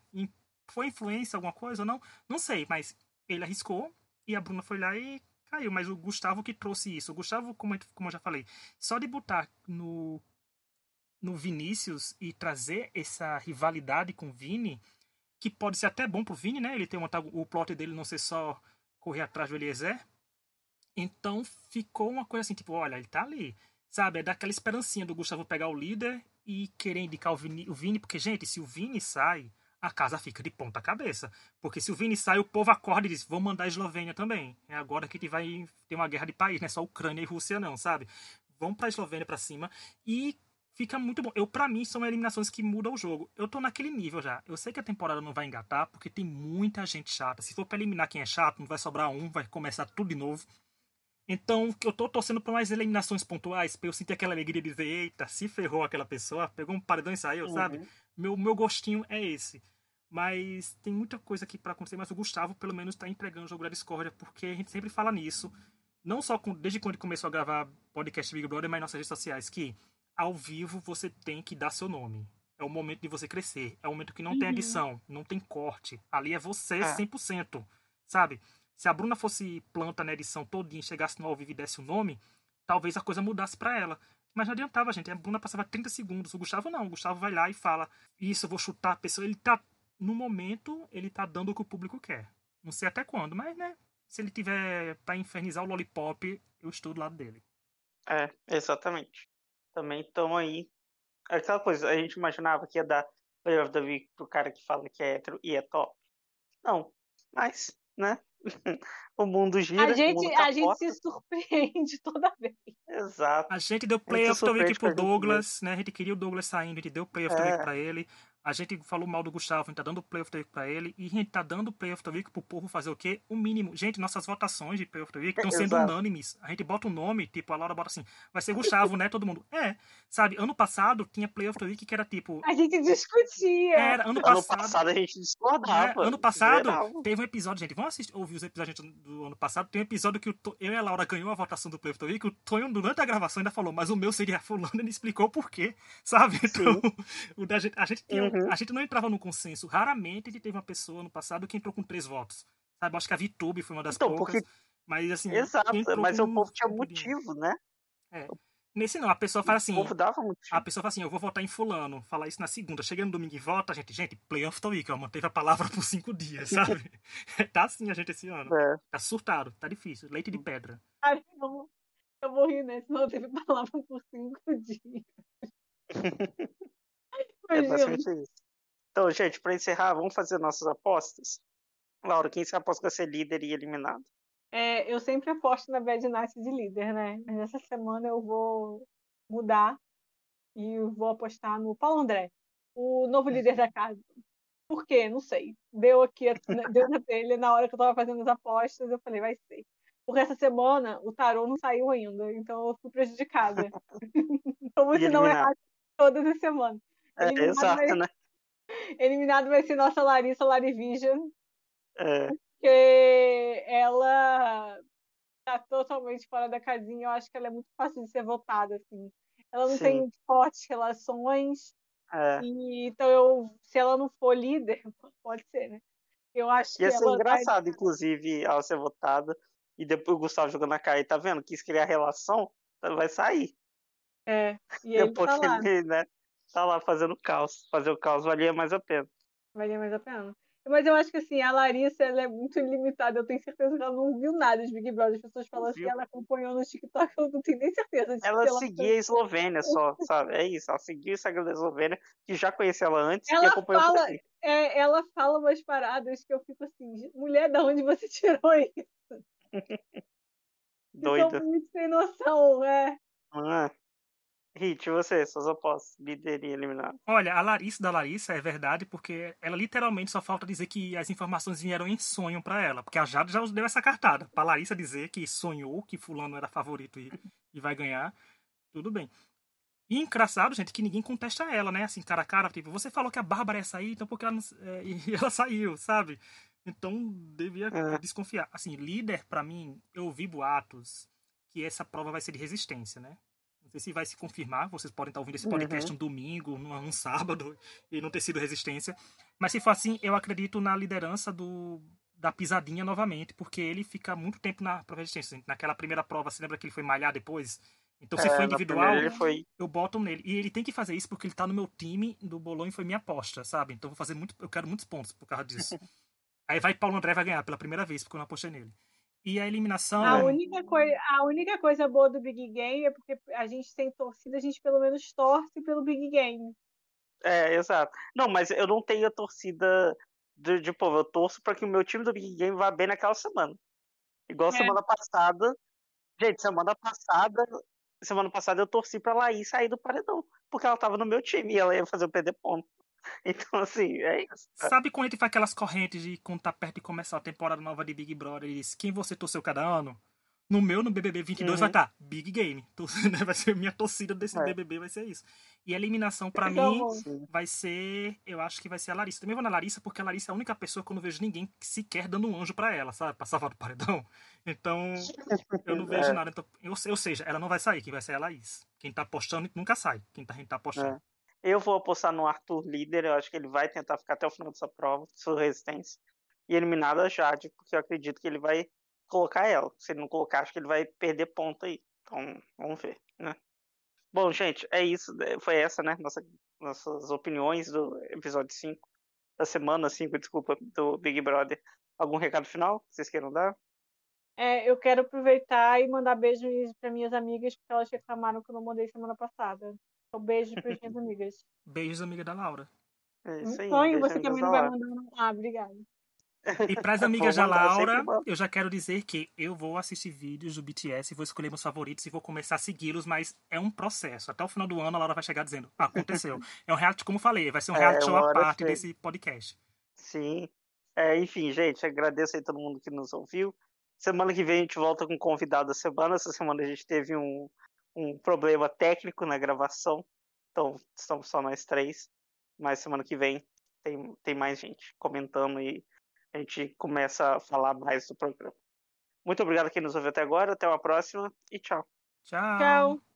[SPEAKER 2] Foi influência, alguma coisa ou não? Não sei, mas ele arriscou e a Bruna foi lá e caiu. Mas o Gustavo que trouxe isso. O Gustavo, como, como eu já falei, só de botar no, no Vinícius e trazer essa rivalidade com o Vini, que pode ser até bom pro Vini, né? Ele tem um, o plot dele não ser só correr atrás do Eliezer. Então ficou uma coisa assim, tipo, olha, ele tá ali. Sabe? É daquela esperancinha do Gustavo pegar o líder e querer indicar o Vini, o Vini, porque, gente, se o Vini sai, a casa fica de ponta cabeça. Porque se o Vini sai, o povo acorda e diz, vou mandar a Eslovênia também. É agora que vai ter uma guerra de país, não é só Ucrânia e Rússia não, sabe? Vamos pra Eslovênia pra cima e fica muito bom. Eu, para mim, são eliminações que mudam o jogo. Eu tô naquele nível já. Eu sei que a temporada não vai engatar, porque tem muita gente chata. Se for pra eliminar quem é chato, não vai sobrar um, vai começar tudo de novo. Então, eu tô torcendo por mais eliminações pontuais, pra eu sentir aquela alegria de dizer, eita, se ferrou aquela pessoa, pegou um paredão e saiu, sabe?
[SPEAKER 1] Uhum.
[SPEAKER 2] Meu, meu gostinho é esse. Mas tem muita coisa aqui pra acontecer, mas o Gustavo, pelo menos, tá entregando o jogo da discórdia, porque a gente sempre fala nisso. Não só com- desde quando começou a gravar podcast Big Brother, mas nas nossas redes sociais, que ao vivo você tem que dar seu nome. É o momento de você crescer. É o momento que não tem
[SPEAKER 3] Uhum.
[SPEAKER 2] edição, não tem corte. Ali é você
[SPEAKER 1] É.
[SPEAKER 2] 100%, sabe? Se a Bruna fosse planta na edição todinha, chegasse no ao vivo e desse o nome, talvez a coisa mudasse pra ela. Mas não adiantava, gente. A Bruna passava 30 segundos. O Gustavo não. O Gustavo vai lá e fala: Isso, eu vou chutar a pessoa. Ele tá. No momento, ele tá dando o que o público quer. Não sei até quando, mas, né? Se ele tiver pra infernizar o Lollipop, eu estou do lado dele.
[SPEAKER 1] É, exatamente. Também estão aí. É Aquela coisa, a gente imaginava que ia dar Player of the Week pro cara que fala que é hétero e é top. Não, mas, né? o mundo gira,
[SPEAKER 3] A gente,
[SPEAKER 1] mundo
[SPEAKER 3] a gente se surpreende toda vez.
[SPEAKER 1] Exato.
[SPEAKER 2] A gente deu
[SPEAKER 1] A
[SPEAKER 2] play
[SPEAKER 1] gente
[SPEAKER 2] of the week
[SPEAKER 1] surpreende com
[SPEAKER 2] pro Douglas, né? A gente queria o Douglas saindo, a gente deu play of the
[SPEAKER 1] É.
[SPEAKER 2] week pra ele. A gente falou mal do Gustavo, a gente tá dando Play of the Week pra ele, e a gente tá dando Play of the Week pro povo fazer o quê? O mínimo. Gente, nossas votações de Play of the Week estão sendo
[SPEAKER 1] Exato.
[SPEAKER 2] unânimes. A gente bota um nome, tipo, a Laura bota assim, vai ser Gustavo, né? Todo mundo. É, sabe? Ano passado tinha Play of the Week que era tipo.
[SPEAKER 3] A gente discutia.
[SPEAKER 2] Era, ano
[SPEAKER 1] Ano
[SPEAKER 2] passado.
[SPEAKER 1] passado a gente discordava.
[SPEAKER 2] né? Ano passado
[SPEAKER 1] geral.
[SPEAKER 2] teve um episódio, gente. Vamos assistir, ouvir os episódios do ano passado. Tem um episódio que o To- eu e a Laura ganhou a votação do Play of the Week. O Tonho, durante a gravação, ainda falou, mas o meu seria fulano, ele explicou por quê, sabe? Então, o da gente, a, gente tinha, um-
[SPEAKER 1] Uhum.
[SPEAKER 2] a gente não entrava no consenso. Raramente a gente teve uma pessoa no passado que entrou com três votos. Sabe? Acho que a VTube foi uma das
[SPEAKER 1] Então,
[SPEAKER 2] poucas.
[SPEAKER 1] porque-
[SPEAKER 2] Mas assim.
[SPEAKER 1] Exato, mas
[SPEAKER 2] com
[SPEAKER 1] o povo tinha motivo, né?
[SPEAKER 2] Nesse não, a pessoa fala assim.
[SPEAKER 1] O povo dava motivo.
[SPEAKER 2] A pessoa fala assim, eu vou votar em fulano. Falar isso na segunda. Chega no domingo e vota, gente. Gente, play of the week. Ó, manteve a palavra por cinco dias, sabe? tá assim a gente esse ano.
[SPEAKER 1] É.
[SPEAKER 2] Tá surtado, tá difícil. Leite de pedra.
[SPEAKER 3] Cara, eu, eu morri nesse, não teve palavra por cinco dias.
[SPEAKER 1] É basicamente isso. Então, gente, pra encerrar, vamos fazer nossas apostas. Laura, quem você aposta que vai ser líder e eliminado?
[SPEAKER 3] É, eu sempre aposto na Bad Night de líder, né? Mas essa semana eu vou mudar e vou apostar no Paulo André, o novo líder da casa. Por quê? Não sei. Deu aqui, a- deu na telha na hora que eu tava fazendo as apostas, eu falei, vai ser. Porque essa semana o tarô não saiu ainda, então eu fui prejudicada. Como se não
[SPEAKER 1] eliminado.
[SPEAKER 3] errasse todas as semanas.
[SPEAKER 1] É, exato,
[SPEAKER 3] vai-
[SPEAKER 1] né?
[SPEAKER 3] Eliminado vai ser nossa Larissa Larivision,
[SPEAKER 1] É,
[SPEAKER 3] porque ela tá totalmente fora da casinha. Eu acho que ela é muito fácil de ser votada, assim. Ela não
[SPEAKER 1] Sim.
[SPEAKER 3] tem fortes relações,
[SPEAKER 1] é.
[SPEAKER 3] e então eu, se ela não for líder, pode ser, né? Eu acho que
[SPEAKER 1] Ia ser
[SPEAKER 3] ela vai-
[SPEAKER 1] engraçado, inclusive, ela ser votada e depois o Gustavo jogando na cara e tá vendo? Quis criar relação, então vai sair.
[SPEAKER 3] É, e ele
[SPEAKER 1] Porque
[SPEAKER 3] tá lá,
[SPEAKER 1] ele, né, tá lá fazendo caos. Fazer o caos valia mais a pena.
[SPEAKER 3] valia mais a pena. Mas eu acho que assim, a Larissa ela é muito limitada. Eu tenho certeza que ela não viu nada de Big Brother. As pessoas falam assim, ela acompanhou no TikTok, eu não tenho nem certeza de
[SPEAKER 1] Ela
[SPEAKER 3] que ela
[SPEAKER 1] seguia a Eslovênia só, sabe? É isso, ela seguia o Instagram da Eslovênia, que já conhecia ela antes e
[SPEAKER 3] Ela
[SPEAKER 1] acompanhou por
[SPEAKER 3] fala- é, ela fala umas paradas que eu fico assim, mulher, da onde você tirou isso? Que
[SPEAKER 1] Doida.
[SPEAKER 3] são muito sem noção, é.
[SPEAKER 1] Ah. Hit, você, suas apostas, líder e eliminado.
[SPEAKER 2] Olha, a Larissa da Larissa é verdade, porque ela literalmente só falta dizer que as informações vieram em sonho pra ela. Porque a Jade já deu essa cartada. Pra Larissa dizer que sonhou que fulano era favorito e, e vai ganhar, tudo bem. E engraçado, gente, que ninguém contesta ela, né? Assim, cara a cara, tipo, você falou que a Bárbara ia sair, então por que ela não... é, e ela saiu, sabe? Então, devia
[SPEAKER 1] É.
[SPEAKER 2] desconfiar. Assim, líder, pra mim, eu ouvi boatos que essa prova vai ser de resistência, né? Sei se vai se confirmar, vocês podem estar ouvindo esse podcast um domingo, num, num sábado, e não ter sido resistência. Mas se for assim, eu acredito na liderança do da pisadinha novamente, porque ele fica muito tempo na prova resistência. Naquela primeira prova, você lembra que ele foi malhar depois? Então, se
[SPEAKER 1] É,
[SPEAKER 2] for individual,
[SPEAKER 1] foi.
[SPEAKER 2] eu boto nele. E ele tem que fazer isso porque ele tá no meu time do Bolonha e foi minha aposta, sabe? Então eu vou fazer muito. Eu quero muitos pontos por causa disso. Aí vai Paulo André vai ganhar pela primeira vez, porque eu não apostei nele. E a eliminação.
[SPEAKER 3] A única, coi a única coisa boa do Big Game é porque a gente tem torcida, a gente pelo menos torce pelo Big Game.
[SPEAKER 1] É, exato. Não, mas eu não tenho a torcida de, de povo. Eu torço pra que o meu time do Big Game vá bem naquela semana. Igual
[SPEAKER 3] É.
[SPEAKER 1] semana passada. Gente, semana passada. Semana passada eu torci pra Laís sair do paredão. Porque ela tava no meu time e ela ia fazer o perder ponto. Então, assim, é isso.
[SPEAKER 2] Sabe quando a gente faz aquelas correntes de quando tá perto de começar a temporada nova de Big Brother e diz quem você torceu cada ano? No meu, no BBB 22,
[SPEAKER 1] Uhum.
[SPEAKER 2] vai estar Big Game. Né, Vai ser minha torcida desse
[SPEAKER 1] É.
[SPEAKER 2] BBB, vai ser isso. E a eliminação, pra
[SPEAKER 3] Então,
[SPEAKER 2] mim,
[SPEAKER 1] Sim.
[SPEAKER 2] vai ser. Eu acho que vai ser a Larissa. Também vou na Larissa, porque a Larissa é a única pessoa que eu não vejo ninguém sequer dando um anjo pra ela, sabe? Pra salvar do paredão. Então, eu não vejo
[SPEAKER 1] É.
[SPEAKER 2] nada. Então, ou, ou seja, ela não vai sair, quem vai sair é a Laís. Quem tá apostando nunca sai. Quem tá, a gente tá apostando.
[SPEAKER 1] Eu vou apostar no Arthur líder. Eu acho que ele vai tentar ficar até o final dessa prova, sua resistência. E eliminado a Jade, porque eu acredito que ele vai colocar ela. Se ele não colocar, acho que ele vai perder ponto aí. Então, vamos ver, né? Bom, gente, é isso. né? Foi essa, né? Nossa, nossas opiniões do episódio 5. Da semana 5, desculpa, do Big Brother. Algum recado final que vocês queiram dar?
[SPEAKER 3] É, eu quero aproveitar e mandar beijos para minhas amigas, porque elas reclamaram que eu não mandei semana passada. Então, beijo para as minhas amigas.
[SPEAKER 2] Beijos, amiga da Laura.
[SPEAKER 1] É isso aí.
[SPEAKER 3] Sonho,
[SPEAKER 1] beijo,
[SPEAKER 3] você também não vai mandar. não? Ah, obrigada.
[SPEAKER 2] E para as amigas da Laura, eu já quero dizer que eu vou assistir vídeos do BTS, vou escolher meus favoritos e vou começar a segui-los, mas é um processo. Até o final do ano a Laura vai chegar dizendo: ah, aconteceu. é um reality, como eu falei, vai ser um é, reality é, show à parte desse podcast.
[SPEAKER 1] Sim. É, enfim, gente, agradeço aí todo mundo que nos ouviu. Semana que vem a gente volta com um convidado da semana. Essa semana a gente teve um, um problema técnico na gravação. Então, estamos só nós três. Mas semana que vem tem, tem mais gente comentando e a gente começa a falar mais do programa. Muito obrigado a quem nos ouviu até agora. Até uma próxima e tchau.
[SPEAKER 2] Tchau.
[SPEAKER 3] Tchau.